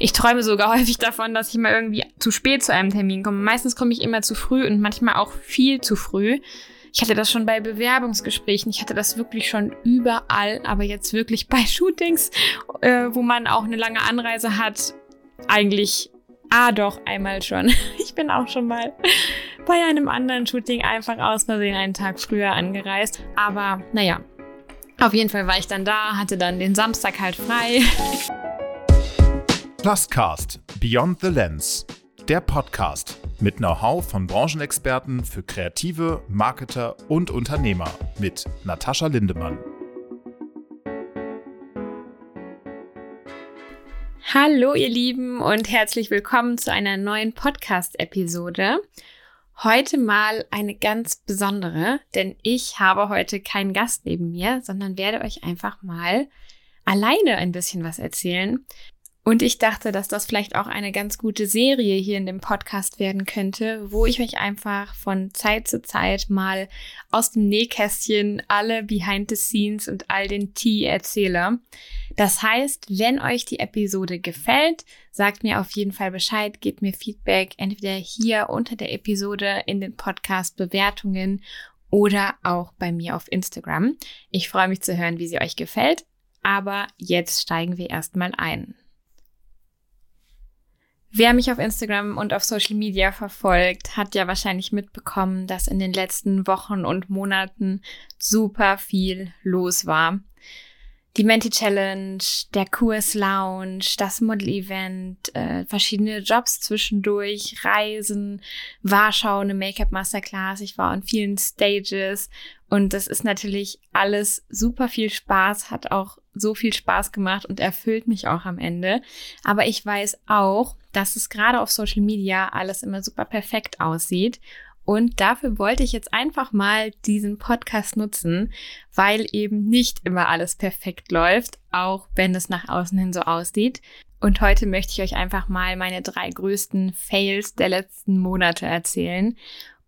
Ich träume sogar häufig davon, dass ich mal irgendwie zu spät zu einem Termin komme. Meistens komme ich immer zu früh und manchmal auch viel zu früh. Ich hatte das schon bei Bewerbungsgesprächen, ich hatte das wirklich schon überall, aber jetzt wirklich bei Shootings, äh, wo man auch eine lange Anreise hat, eigentlich, ah doch, einmal schon. Ich bin auch schon mal bei einem anderen Shooting einfach aus Versehen einen Tag früher angereist. Aber naja, auf jeden Fall war ich dann da, hatte dann den Samstag halt frei. Pluscast Beyond the Lens, der Podcast mit Know-how von Branchenexperten für Kreative, Marketer und Unternehmer mit Natascha Lindemann. Hallo ihr Lieben und herzlich willkommen zu einer neuen Podcast-Episode. Heute mal eine ganz besondere, denn ich habe heute keinen Gast neben mir, sondern werde euch einfach mal alleine ein bisschen was erzählen. Und ich dachte, dass das vielleicht auch eine ganz gute Serie hier in dem Podcast werden könnte, wo ich euch einfach von Zeit zu Zeit mal aus dem Nähkästchen alle Behind the Scenes und all den Tee erzähle. Das heißt, wenn euch die Episode gefällt, sagt mir auf jeden Fall Bescheid, gebt mir Feedback, entweder hier unter der Episode in den Podcast Bewertungen oder auch bei mir auf Instagram. Ich freue mich zu hören, wie sie euch gefällt. Aber jetzt steigen wir erstmal ein. Wer mich auf Instagram und auf Social Media verfolgt, hat ja wahrscheinlich mitbekommen, dass in den letzten Wochen und Monaten super viel los war. Die Menti Challenge, der Kurs Lounge, das Model Event, äh, verschiedene Jobs zwischendurch, Reisen, Warschau, eine Make-up Masterclass. Ich war an vielen Stages und das ist natürlich alles super viel Spaß, hat auch so viel Spaß gemacht und erfüllt mich auch am Ende. Aber ich weiß auch, dass es gerade auf Social Media alles immer super perfekt aussieht. Und dafür wollte ich jetzt einfach mal diesen Podcast nutzen, weil eben nicht immer alles perfekt läuft, auch wenn es nach außen hin so aussieht. Und heute möchte ich euch einfach mal meine drei größten Fails der letzten Monate erzählen,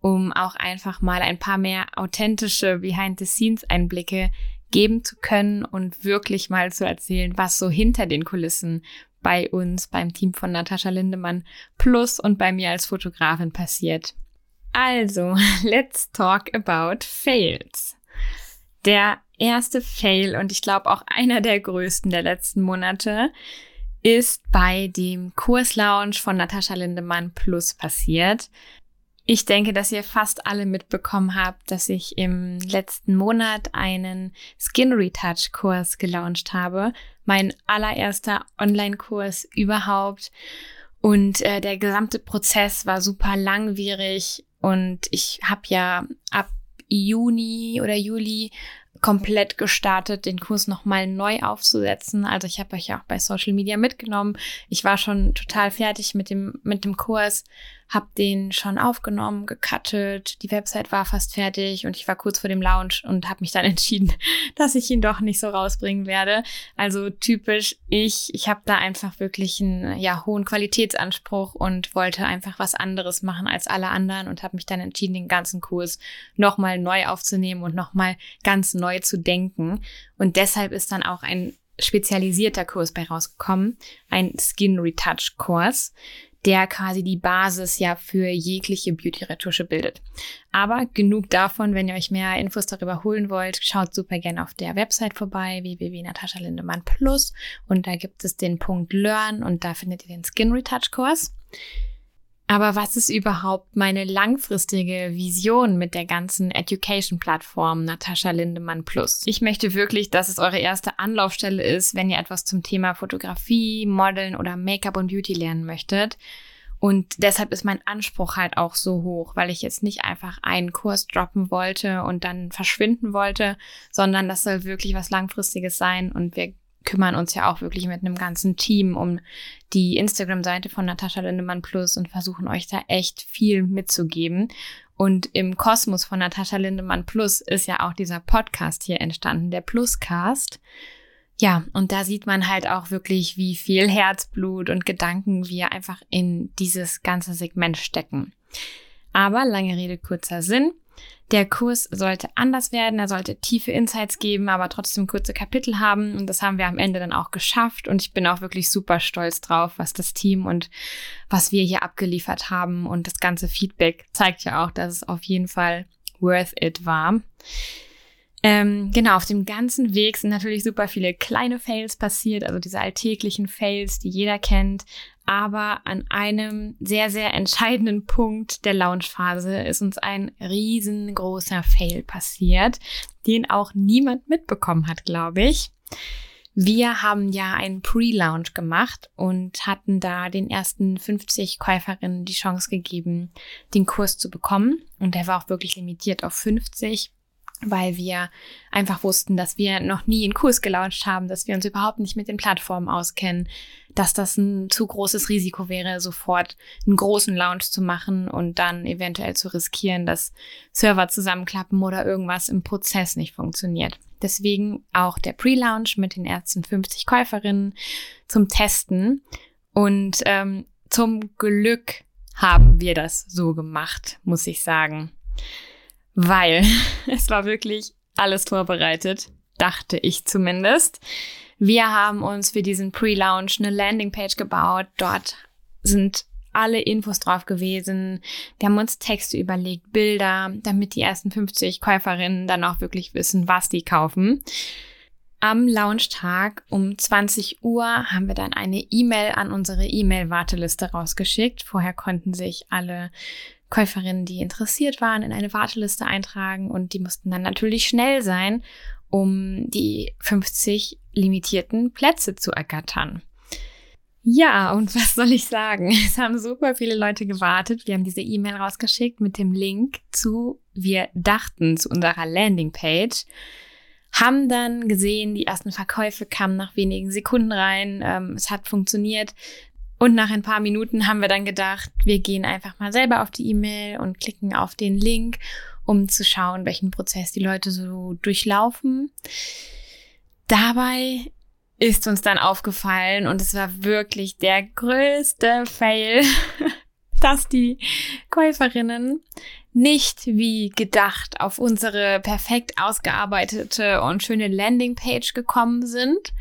um auch einfach mal ein paar mehr authentische Behind-the-Scenes-Einblicke geben zu können und wirklich mal zu erzählen, was so hinter den Kulissen bei uns, beim Team von Natascha Lindemann plus und bei mir als Fotografin passiert. Also, let's talk about Fails. Der erste Fail und ich glaube auch einer der größten der letzten Monate ist bei dem Kurslaunch von Natascha Lindemann Plus passiert. Ich denke, dass ihr fast alle mitbekommen habt, dass ich im letzten Monat einen Skin Retouch Kurs gelauncht habe. Mein allererster Online-Kurs überhaupt. Und äh, der gesamte Prozess war super langwierig und ich habe ja ab Juni oder Juli komplett gestartet, den Kurs nochmal neu aufzusetzen. Also ich habe euch ja auch bei Social Media mitgenommen. Ich war schon total fertig mit dem, mit dem Kurs, habe den schon aufgenommen, gecuttet, die Website war fast fertig und ich war kurz vor dem Launch und habe mich dann entschieden, dass ich ihn doch nicht so rausbringen werde. Also typisch ich, ich habe da einfach wirklich einen ja, hohen Qualitätsanspruch und wollte einfach was anderes machen als alle anderen und habe mich dann entschieden, den ganzen Kurs nochmal neu aufzunehmen und nochmal ganz neu zu denken. Und deshalb ist dann auch ein spezialisierter Kurs bei rausgekommen, ein Skin Retouch Kurs der quasi die Basis ja für jegliche Beauty-Retusche bildet. Aber genug davon, wenn ihr euch mehr Infos darüber holen wollt, schaut super gerne auf der Website vorbei, www.nataschalindemann Plus und da gibt es den Punkt Learn und da findet ihr den Skin Retouch Kurs. Aber was ist überhaupt meine langfristige Vision mit der ganzen Education-Plattform Natascha Lindemann Plus? Ich möchte wirklich, dass es eure erste Anlaufstelle ist, wenn ihr etwas zum Thema Fotografie, Modeln oder Make-up und Beauty lernen möchtet. Und deshalb ist mein Anspruch halt auch so hoch, weil ich jetzt nicht einfach einen Kurs droppen wollte und dann verschwinden wollte, sondern das soll wirklich was Langfristiges sein und wir kümmern uns ja auch wirklich mit einem ganzen Team um die Instagram-Seite von Natascha Lindemann Plus und versuchen euch da echt viel mitzugeben. Und im Kosmos von Natascha Lindemann Plus ist ja auch dieser Podcast hier entstanden, der Pluscast. Ja, und da sieht man halt auch wirklich, wie viel Herzblut und Gedanken wir einfach in dieses ganze Segment stecken. Aber lange Rede, kurzer Sinn. Der Kurs sollte anders werden, er sollte tiefe Insights geben, aber trotzdem kurze Kapitel haben. Und das haben wir am Ende dann auch geschafft. Und ich bin auch wirklich super stolz drauf, was das Team und was wir hier abgeliefert haben. Und das ganze Feedback zeigt ja auch, dass es auf jeden Fall worth it war. Ähm, genau, auf dem ganzen Weg sind natürlich super viele kleine Fails passiert, also diese alltäglichen Fails, die jeder kennt. Aber an einem sehr, sehr entscheidenden Punkt der Launchphase ist uns ein riesengroßer Fail passiert, den auch niemand mitbekommen hat, glaube ich. Wir haben ja einen Pre-Launch gemacht und hatten da den ersten 50 Käuferinnen die Chance gegeben, den Kurs zu bekommen. Und der war auch wirklich limitiert auf 50 weil wir einfach wussten, dass wir noch nie einen Kurs gelauncht haben, dass wir uns überhaupt nicht mit den Plattformen auskennen, dass das ein zu großes Risiko wäre, sofort einen großen Launch zu machen und dann eventuell zu riskieren, dass Server zusammenklappen oder irgendwas im Prozess nicht funktioniert. Deswegen auch der Pre-Launch mit den ersten 50 Käuferinnen zum Testen. Und ähm, zum Glück haben wir das so gemacht, muss ich sagen weil es war wirklich alles vorbereitet, dachte ich zumindest. Wir haben uns für diesen Pre-Launch eine Landingpage gebaut. Dort sind alle Infos drauf gewesen. Wir haben uns Texte überlegt, Bilder, damit die ersten 50 Käuferinnen dann auch wirklich wissen, was die kaufen. Am Launchtag um 20 Uhr haben wir dann eine E-Mail an unsere E-Mail-Warteliste rausgeschickt. Vorher konnten sich alle Käuferinnen, die interessiert waren, in eine Warteliste eintragen und die mussten dann natürlich schnell sein, um die 50 limitierten Plätze zu ergattern. Ja, und was soll ich sagen? Es haben super viele Leute gewartet. Wir haben diese E-Mail rausgeschickt mit dem Link zu, wir dachten, zu unserer Landingpage. Haben dann gesehen, die ersten Verkäufe kamen nach wenigen Sekunden rein. Ähm, es hat funktioniert. Und nach ein paar Minuten haben wir dann gedacht, wir gehen einfach mal selber auf die E-Mail und klicken auf den Link, um zu schauen, welchen Prozess die Leute so durchlaufen. Dabei ist uns dann aufgefallen und es war wirklich der größte Fail, dass die Käuferinnen nicht wie gedacht auf unsere perfekt ausgearbeitete und schöne Landingpage gekommen sind,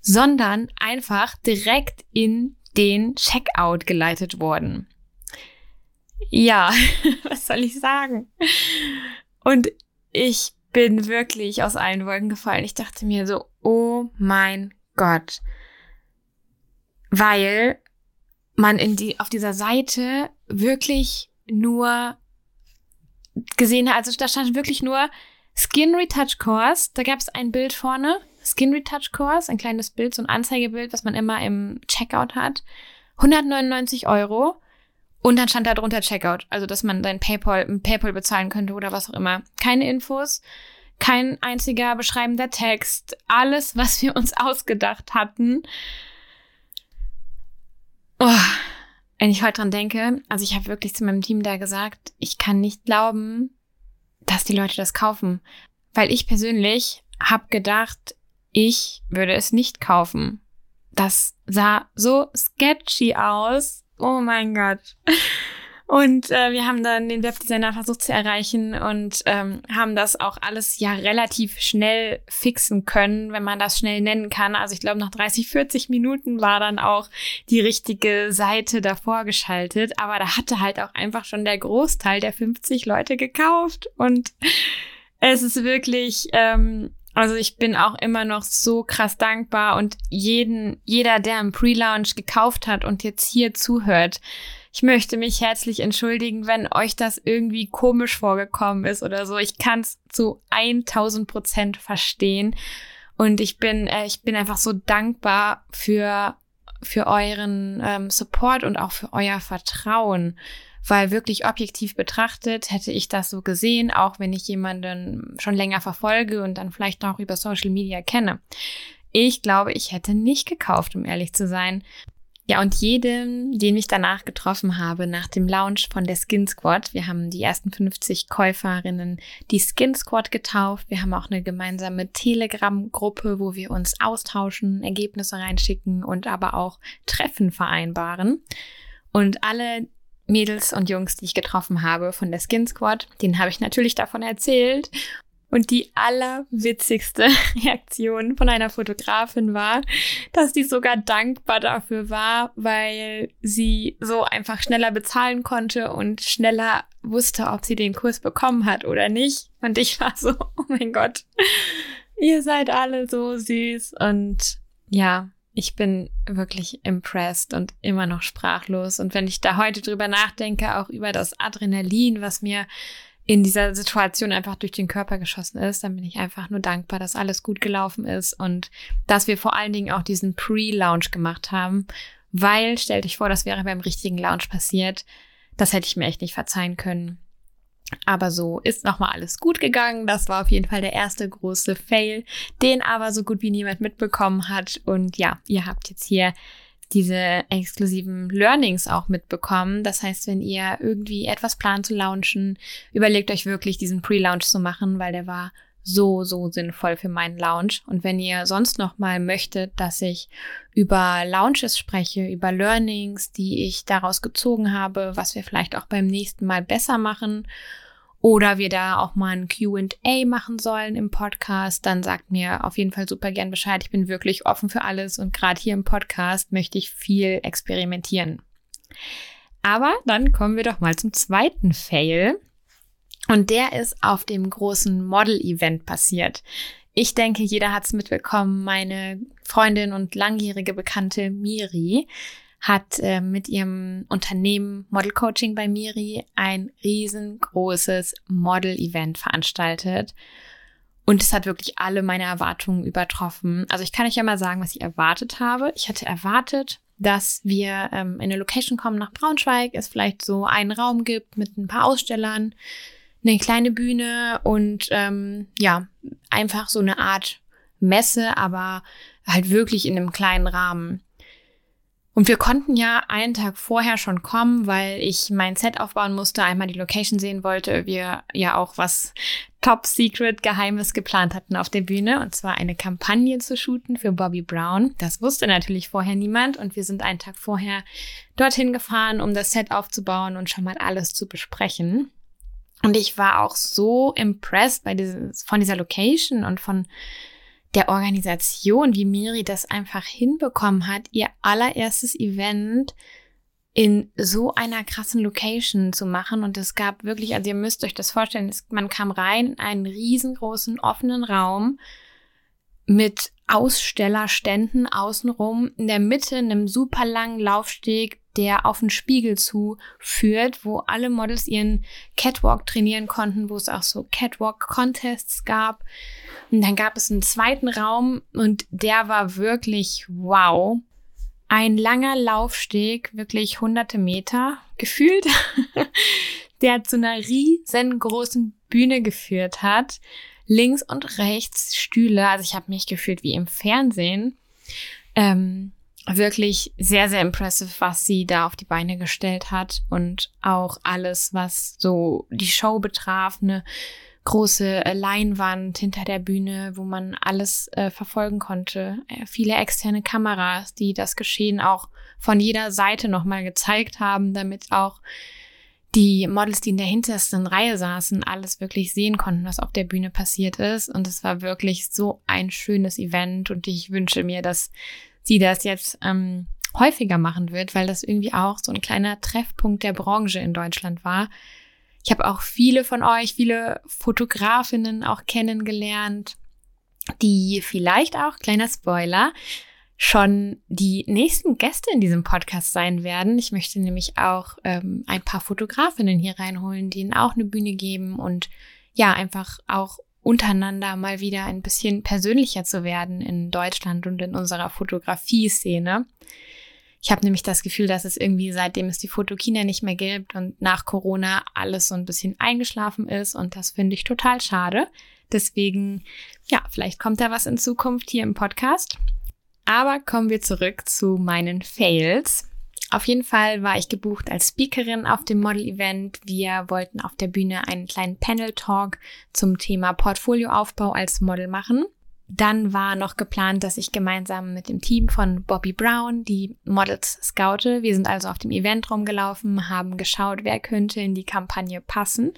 sondern einfach direkt in den Checkout geleitet worden. Ja, was soll ich sagen? Und ich bin wirklich aus allen Wolken gefallen. Ich dachte mir so, oh mein Gott. Weil man in die, auf dieser Seite wirklich nur gesehen hat, also da stand wirklich nur Skin Retouch Course. Da gab es ein Bild vorne Skin Retouch Course, ein kleines Bild, so ein Anzeigebild, was man immer im Checkout hat. 199 Euro. Und dann stand da drunter Checkout, also dass man sein PayPal PayPal bezahlen könnte oder was auch immer. Keine Infos, kein einziger beschreibender Text, alles, was wir uns ausgedacht hatten. Oh, wenn ich heute dran denke, also ich habe wirklich zu meinem Team da gesagt, ich kann nicht glauben, dass die Leute das kaufen, weil ich persönlich habe gedacht, ich würde es nicht kaufen. Das sah so sketchy aus. Oh mein Gott. Und äh, wir haben dann den Webdesigner versucht zu erreichen und ähm, haben das auch alles ja relativ schnell fixen können, wenn man das schnell nennen kann. Also ich glaube, nach 30, 40 Minuten war dann auch die richtige Seite davor geschaltet. Aber da hatte halt auch einfach schon der Großteil der 50 Leute gekauft. Und es ist wirklich ähm, also ich bin auch immer noch so krass dankbar und jeden, jeder, der im Pre-Launch gekauft hat und jetzt hier zuhört, ich möchte mich herzlich entschuldigen, wenn euch das irgendwie komisch vorgekommen ist oder so. Ich kann es zu 1000 Prozent verstehen und ich bin, äh, ich bin einfach so dankbar für für euren ähm, Support und auch für euer Vertrauen weil wirklich objektiv betrachtet hätte ich das so gesehen, auch wenn ich jemanden schon länger verfolge und dann vielleicht auch über Social Media kenne. Ich glaube, ich hätte nicht gekauft, um ehrlich zu sein. Ja, und jedem, den ich danach getroffen habe, nach dem Launch von der Skin Squad, wir haben die ersten 50 Käuferinnen die Skin Squad getauft. Wir haben auch eine gemeinsame Telegram-Gruppe, wo wir uns austauschen, Ergebnisse reinschicken und aber auch Treffen vereinbaren. Und alle Mädels und Jungs, die ich getroffen habe von der Skin Squad. Den habe ich natürlich davon erzählt. Und die allerwitzigste Reaktion von einer Fotografin war, dass die sogar dankbar dafür war, weil sie so einfach schneller bezahlen konnte und schneller wusste, ob sie den Kurs bekommen hat oder nicht. Und ich war so, oh mein Gott, ihr seid alle so süß. Und ja, ich bin wirklich impressed und immer noch sprachlos. Und wenn ich da heute drüber nachdenke, auch über das Adrenalin, was mir in dieser Situation einfach durch den Körper geschossen ist, dann bin ich einfach nur dankbar, dass alles gut gelaufen ist und dass wir vor allen Dingen auch diesen Pre-Launch gemacht haben, weil stell dich vor, das wäre beim richtigen Launch passiert. Das hätte ich mir echt nicht verzeihen können. Aber so ist nochmal alles gut gegangen. Das war auf jeden Fall der erste große Fail, den aber so gut wie niemand mitbekommen hat. Und ja, ihr habt jetzt hier diese exklusiven Learnings auch mitbekommen. Das heißt, wenn ihr irgendwie etwas plant zu launchen, überlegt euch wirklich diesen Pre-Launch zu machen, weil der war so, so sinnvoll für meinen Launch. Und wenn ihr sonst noch mal möchtet, dass ich über Launches spreche, über Learnings, die ich daraus gezogen habe, was wir vielleicht auch beim nächsten Mal besser machen oder wir da auch mal ein QA machen sollen im Podcast, dann sagt mir auf jeden Fall super gern Bescheid. Ich bin wirklich offen für alles und gerade hier im Podcast möchte ich viel experimentieren. Aber dann kommen wir doch mal zum zweiten Fail. Und der ist auf dem großen Model-Event passiert. Ich denke, jeder hat es mitbekommen. Meine Freundin und langjährige Bekannte Miri hat äh, mit ihrem Unternehmen Model Coaching bei Miri ein riesengroßes Model-Event veranstaltet. Und es hat wirklich alle meine Erwartungen übertroffen. Also ich kann euch ja mal sagen, was ich erwartet habe. Ich hatte erwartet, dass wir ähm, in eine Location kommen nach Braunschweig, es vielleicht so einen Raum gibt mit ein paar Ausstellern, eine kleine Bühne und ähm, ja, einfach so eine Art Messe, aber halt wirklich in einem kleinen Rahmen. Und wir konnten ja einen Tag vorher schon kommen, weil ich mein Set aufbauen musste, einmal die Location sehen wollte. Wir ja auch was Top Secret Geheimes geplant hatten auf der Bühne und zwar eine Kampagne zu shooten für Bobby Brown. Das wusste natürlich vorher niemand und wir sind einen Tag vorher dorthin gefahren, um das Set aufzubauen und schon mal alles zu besprechen. Und ich war auch so impressed bei dieses, von dieser Location und von der Organisation, wie Miri das einfach hinbekommen hat, ihr allererstes Event in so einer krassen Location zu machen. Und es gab wirklich, also ihr müsst euch das vorstellen, es, man kam rein in einen riesengroßen offenen Raum mit Ausstellerständen außenrum, in der Mitte einem super langen Laufsteg, der auf den Spiegel zu führt, wo alle Models ihren Catwalk trainieren konnten, wo es auch so Catwalk-Contests gab. Und dann gab es einen zweiten Raum und der war wirklich wow. Ein langer Laufsteg, wirklich hunderte Meter gefühlt, der zu einer riesengroßen Bühne geführt hat. Links und rechts Stühle, also ich habe mich gefühlt wie im Fernsehen. Ähm, wirklich sehr, sehr impressive, was sie da auf die Beine gestellt hat und auch alles, was so die Show betraf, eine große äh, Leinwand hinter der Bühne, wo man alles äh, verfolgen konnte, äh, viele externe Kameras, die das Geschehen auch von jeder Seite nochmal gezeigt haben, damit auch die Models, die in der hintersten Reihe saßen, alles wirklich sehen konnten, was auf der Bühne passiert ist. Und es war wirklich so ein schönes Event. Und ich wünsche mir, dass sie das jetzt ähm, häufiger machen wird, weil das irgendwie auch so ein kleiner Treffpunkt der Branche in Deutschland war. Ich habe auch viele von euch, viele Fotografinnen auch kennengelernt, die vielleicht auch, kleiner Spoiler, schon die nächsten Gäste in diesem Podcast sein werden. Ich möchte nämlich auch ähm, ein paar Fotografinnen hier reinholen, die ihnen auch eine Bühne geben und ja, einfach auch untereinander mal wieder ein bisschen persönlicher zu werden in Deutschland und in unserer Fotografie-Szene. Ich habe nämlich das Gefühl, dass es irgendwie seitdem es die Fotokina nicht mehr gibt und nach Corona alles so ein bisschen eingeschlafen ist und das finde ich total schade. Deswegen, ja, vielleicht kommt da was in Zukunft hier im Podcast. Aber kommen wir zurück zu meinen Fails. Auf jeden Fall war ich gebucht als Speakerin auf dem Model-Event. Wir wollten auf der Bühne einen kleinen Panel-Talk zum Thema Portfolioaufbau als Model machen. dann war noch geplant, dass ich gemeinsam mit dem Team von Bobby Brown die Models scoute. Wir sind also auf dem Event rumgelaufen, haben geschaut, wer könnte in die Kampagne passen,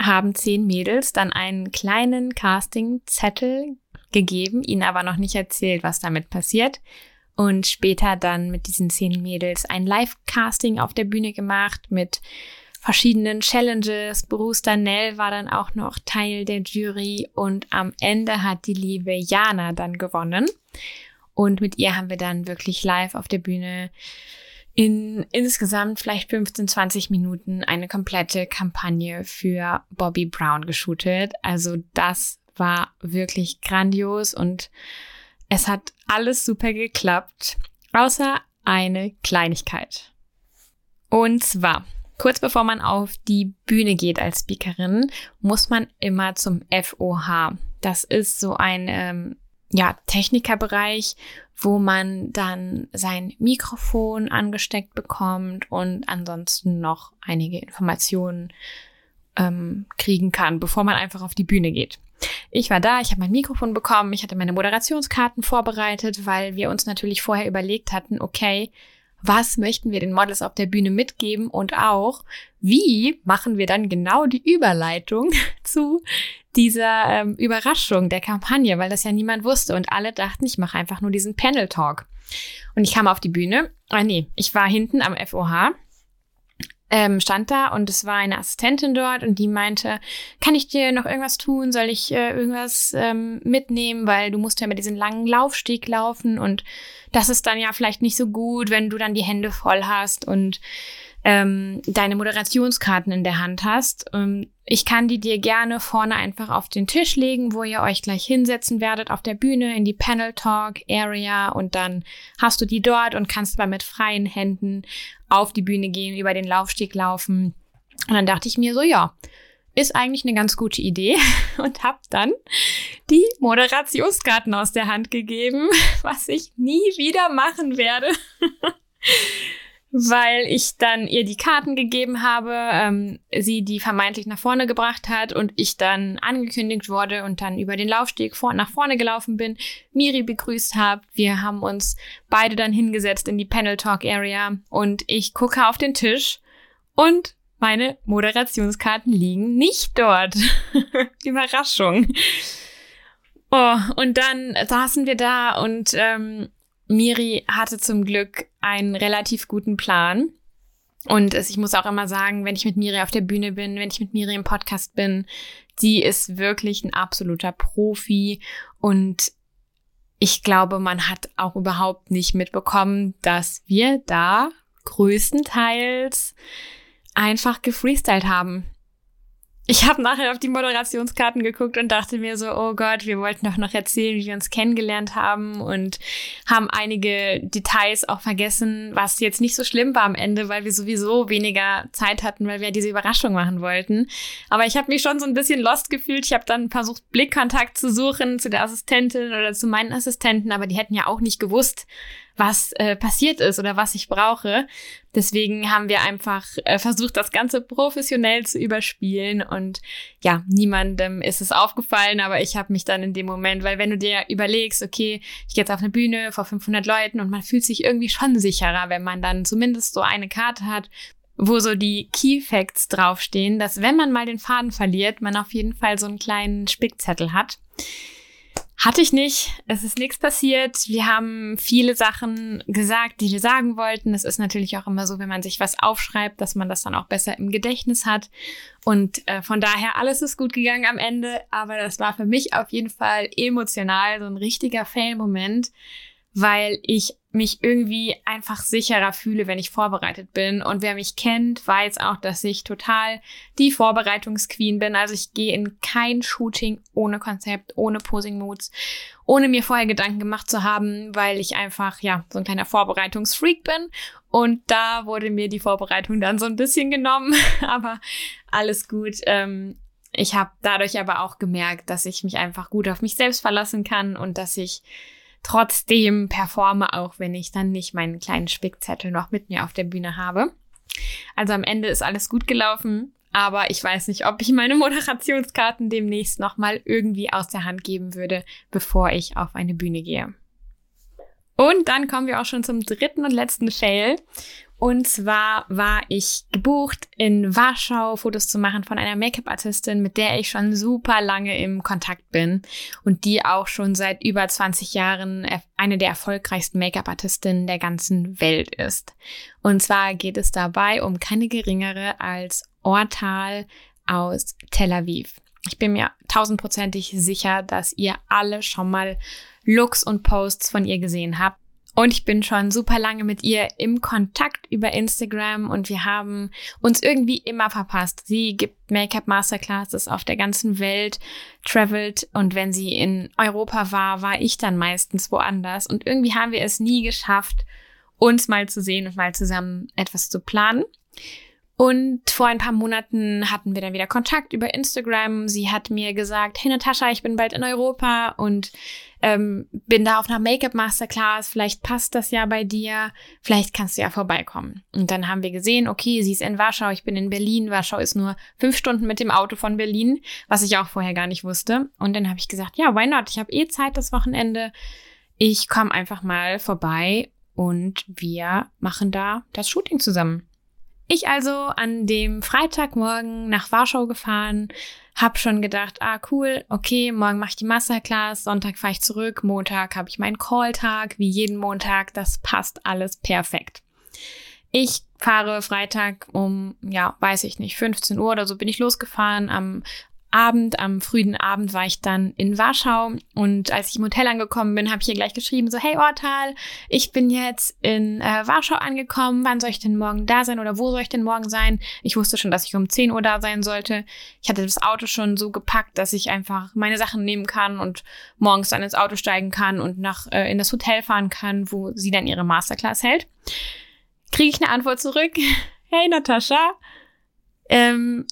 haben zehn Mädels dann einen kleinen Casting-Zettel gegeben, ihnen aber noch nicht erzählt, was damit passiert. Und später dann mit diesen zehn Mädels ein Live-Casting auf der Bühne gemacht mit verschiedenen Challenges. Bruce Danell war dann auch noch Teil der Jury und am Ende hat die liebe Jana dann gewonnen. Und mit ihr haben wir dann wirklich live auf der Bühne in insgesamt vielleicht 15, 20 Minuten eine komplette Kampagne für Bobby Brown geshootet. Also das war wirklich grandios und es hat alles super geklappt, außer eine Kleinigkeit. Und zwar Kurz bevor man auf die Bühne geht als Speakerin, muss man immer zum FOH. Das ist so ein ähm, ja, Technikerbereich, wo man dann sein Mikrofon angesteckt bekommt und ansonsten noch einige Informationen ähm, kriegen kann, bevor man einfach auf die Bühne geht. Ich war da, ich habe mein Mikrofon bekommen, ich hatte meine Moderationskarten vorbereitet, weil wir uns natürlich vorher überlegt hatten, okay, was möchten wir den Models auf der Bühne mitgeben und auch, wie machen wir dann genau die Überleitung zu dieser ähm, Überraschung der Kampagne, weil das ja niemand wusste und alle dachten, ich mache einfach nur diesen Panel Talk. Und ich kam auf die Bühne, ah nee, ich war hinten am FOH ähm, stand da und es war eine Assistentin dort und die meinte, kann ich dir noch irgendwas tun? Soll ich äh, irgendwas ähm, mitnehmen? Weil du musst ja mit diesem langen Laufsteg laufen und das ist dann ja vielleicht nicht so gut, wenn du dann die Hände voll hast und ähm, deine Moderationskarten in der Hand hast. Ähm, ich kann die dir gerne vorne einfach auf den Tisch legen, wo ihr euch gleich hinsetzen werdet auf der Bühne in die Panel Talk Area und dann hast du die dort und kannst aber mit freien Händen auf die Bühne gehen, über den Laufsteg laufen. Und dann dachte ich mir so, ja, ist eigentlich eine ganz gute Idee und habe dann die Moderationskarten aus der Hand gegeben, was ich nie wieder machen werde. weil ich dann ihr die Karten gegeben habe, ähm, sie die vermeintlich nach vorne gebracht hat und ich dann angekündigt wurde und dann über den Laufsteg vor nach vorne gelaufen bin, Miri begrüßt habe. Wir haben uns beide dann hingesetzt in die Panel Talk Area und ich gucke auf den Tisch und meine Moderationskarten liegen nicht dort. Überraschung. Oh, und dann saßen wir da und ähm, Miri hatte zum Glück einen relativ guten Plan. Und ich muss auch immer sagen, wenn ich mit Miri auf der Bühne bin, wenn ich mit Miri im Podcast bin, sie ist wirklich ein absoluter Profi und ich glaube, man hat auch überhaupt nicht mitbekommen, dass wir da größtenteils einfach gefreestylt haben. Ich habe nachher auf die Moderationskarten geguckt und dachte mir so, oh Gott, wir wollten doch noch erzählen, wie wir uns kennengelernt haben und haben einige Details auch vergessen, was jetzt nicht so schlimm war am Ende, weil wir sowieso weniger Zeit hatten, weil wir diese Überraschung machen wollten. Aber ich habe mich schon so ein bisschen lost gefühlt. Ich habe dann versucht, Blickkontakt zu suchen zu der Assistentin oder zu meinen Assistenten, aber die hätten ja auch nicht gewusst, was äh, passiert ist oder was ich brauche. Deswegen haben wir einfach äh, versucht, das Ganze professionell zu überspielen und ja, niemandem ist es aufgefallen, aber ich habe mich dann in dem Moment, weil wenn du dir überlegst, okay, ich gehe jetzt auf eine Bühne vor 500 Leuten und man fühlt sich irgendwie schon sicherer, wenn man dann zumindest so eine Karte hat, wo so die Key Facts draufstehen, dass wenn man mal den Faden verliert, man auf jeden Fall so einen kleinen Spickzettel hat. Hatte ich nicht. Es ist nichts passiert. Wir haben viele Sachen gesagt, die wir sagen wollten. Es ist natürlich auch immer so, wenn man sich was aufschreibt, dass man das dann auch besser im Gedächtnis hat. Und äh, von daher, alles ist gut gegangen am Ende. Aber das war für mich auf jeden Fall emotional so ein richtiger Fail-Moment, weil ich mich irgendwie einfach sicherer fühle, wenn ich vorbereitet bin. Und wer mich kennt, weiß auch, dass ich total die Vorbereitungsqueen bin. Also ich gehe in kein Shooting ohne Konzept, ohne Posing Moods, ohne mir vorher Gedanken gemacht zu haben, weil ich einfach, ja, so ein kleiner Vorbereitungsfreak bin. Und da wurde mir die Vorbereitung dann so ein bisschen genommen. aber alles gut. Ähm, ich habe dadurch aber auch gemerkt, dass ich mich einfach gut auf mich selbst verlassen kann und dass ich trotzdem performe, auch wenn ich dann nicht meinen kleinen Spickzettel noch mit mir auf der Bühne habe. Also am Ende ist alles gut gelaufen. aber ich weiß nicht, ob ich meine Moderationskarten demnächst nochmal irgendwie aus der Hand geben würde, bevor ich auf eine Bühne gehe. Und dann kommen wir auch schon zum dritten und letzten Fail. Und zwar war ich gebucht, in Warschau Fotos zu machen von einer Make-up-Artistin, mit der ich schon super lange im Kontakt bin und die auch schon seit über 20 Jahren eine der erfolgreichsten Make-up-Artistinnen der ganzen Welt ist. Und zwar geht es dabei um keine geringere als Ortal aus Tel Aviv. Ich bin mir tausendprozentig sicher, dass ihr alle schon mal Looks und Posts von ihr gesehen habt. Und ich bin schon super lange mit ihr im Kontakt über Instagram und wir haben uns irgendwie immer verpasst. Sie gibt Make-up Masterclasses auf der ganzen Welt, travelt und wenn sie in Europa war, war ich dann meistens woanders und irgendwie haben wir es nie geschafft, uns mal zu sehen und mal zusammen etwas zu planen. Und vor ein paar Monaten hatten wir dann wieder Kontakt über Instagram. Sie hat mir gesagt, hey Natascha, ich bin bald in Europa und ähm, bin da auf einer Make-up Masterclass. Vielleicht passt das ja bei dir. Vielleicht kannst du ja vorbeikommen. Und dann haben wir gesehen, okay, sie ist in Warschau, ich bin in Berlin. Warschau ist nur fünf Stunden mit dem Auto von Berlin, was ich auch vorher gar nicht wusste. Und dann habe ich gesagt, ja, why not? Ich habe eh Zeit das Wochenende. Ich komme einfach mal vorbei und wir machen da das Shooting zusammen. Ich also an dem Freitagmorgen nach Warschau gefahren, hab schon gedacht, ah cool, okay, morgen mache ich die Masterclass, Sonntag fahre ich zurück, Montag habe ich meinen Calltag, wie jeden Montag, das passt alles perfekt. Ich fahre Freitag um, ja, weiß ich nicht, 15 Uhr oder so bin ich losgefahren. Am Abend, am frühen Abend war ich dann in Warschau und als ich im Hotel angekommen bin, habe ich ihr gleich geschrieben, so hey Ortal, ich bin jetzt in äh, Warschau angekommen, wann soll ich denn morgen da sein oder wo soll ich denn morgen sein? Ich wusste schon, dass ich um 10 Uhr da sein sollte. Ich hatte das Auto schon so gepackt, dass ich einfach meine Sachen nehmen kann und morgens dann ins Auto steigen kann und nach äh, in das Hotel fahren kann, wo sie dann ihre Masterclass hält. Kriege ich eine Antwort zurück? Hey Natascha, ähm,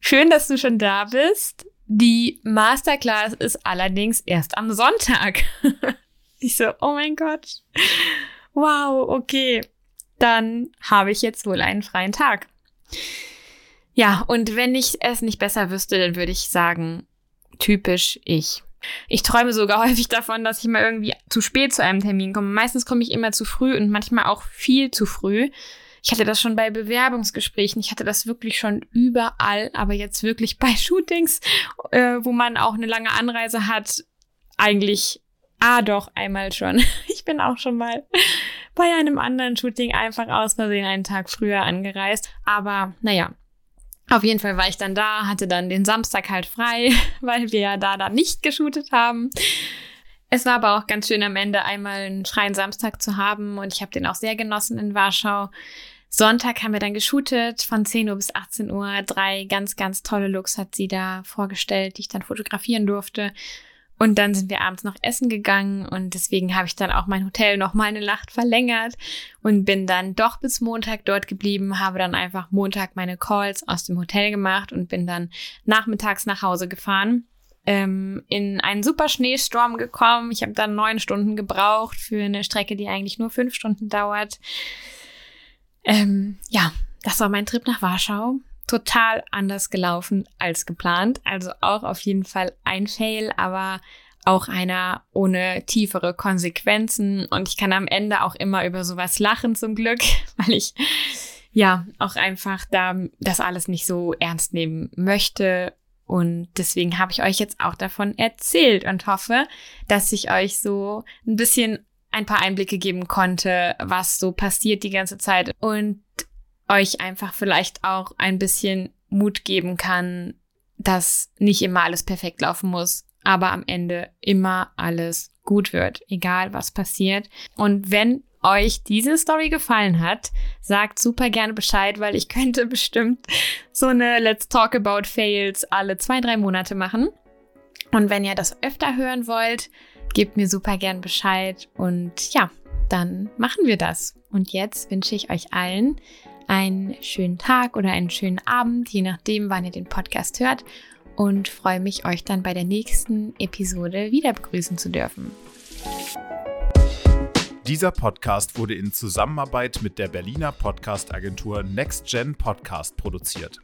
Schön, dass du schon da bist. Die Masterclass ist allerdings erst am Sonntag. ich so, oh mein Gott. Wow, okay. Dann habe ich jetzt wohl einen freien Tag. Ja, und wenn ich es nicht besser wüsste, dann würde ich sagen, typisch ich. Ich träume sogar häufig davon, dass ich mal irgendwie zu spät zu einem Termin komme. Meistens komme ich immer zu früh und manchmal auch viel zu früh. Ich hatte das schon bei Bewerbungsgesprächen, ich hatte das wirklich schon überall, aber jetzt wirklich bei Shootings, äh, wo man auch eine lange Anreise hat, eigentlich, ah doch, einmal schon. Ich bin auch schon mal bei einem anderen Shooting einfach aus Versehen einen Tag früher angereist. Aber naja, auf jeden Fall war ich dann da, hatte dann den Samstag halt frei, weil wir ja da dann nicht geshootet haben. Es war aber auch ganz schön am Ende einmal einen freien Samstag zu haben und ich habe den auch sehr genossen in Warschau. Sonntag haben wir dann geshootet von 10 Uhr bis 18 Uhr. Drei ganz, ganz tolle Looks hat sie da vorgestellt, die ich dann fotografieren durfte. Und dann sind wir abends noch essen gegangen und deswegen habe ich dann auch mein Hotel noch mal eine Nacht verlängert und bin dann doch bis Montag dort geblieben, habe dann einfach Montag meine Calls aus dem Hotel gemacht und bin dann nachmittags nach Hause gefahren. Ähm, in einen super Schneesturm gekommen. Ich habe dann neun Stunden gebraucht für eine Strecke, die eigentlich nur fünf Stunden dauert. Ähm, ja, das war mein Trip nach Warschau. Total anders gelaufen als geplant. Also auch auf jeden Fall ein Fail, aber auch einer ohne tiefere Konsequenzen. Und ich kann am Ende auch immer über sowas lachen zum Glück, weil ich ja auch einfach da das alles nicht so ernst nehmen möchte. Und deswegen habe ich euch jetzt auch davon erzählt und hoffe, dass ich euch so ein bisschen ein paar Einblicke geben konnte, was so passiert die ganze Zeit und euch einfach vielleicht auch ein bisschen Mut geben kann, dass nicht immer alles perfekt laufen muss, aber am Ende immer alles gut wird, egal was passiert. Und wenn euch diese Story gefallen hat, sagt super gerne Bescheid, weil ich könnte bestimmt so eine Let's Talk About Fails alle zwei, drei Monate machen. Und wenn ihr das öfter hören wollt, gebt mir super gern Bescheid und ja, dann machen wir das. Und jetzt wünsche ich euch allen einen schönen Tag oder einen schönen Abend, je nachdem, wann ihr den Podcast hört und freue mich, euch dann bei der nächsten Episode wieder begrüßen zu dürfen. Dieser Podcast wurde in Zusammenarbeit mit der Berliner Podcast-Agentur NextGen Podcast produziert.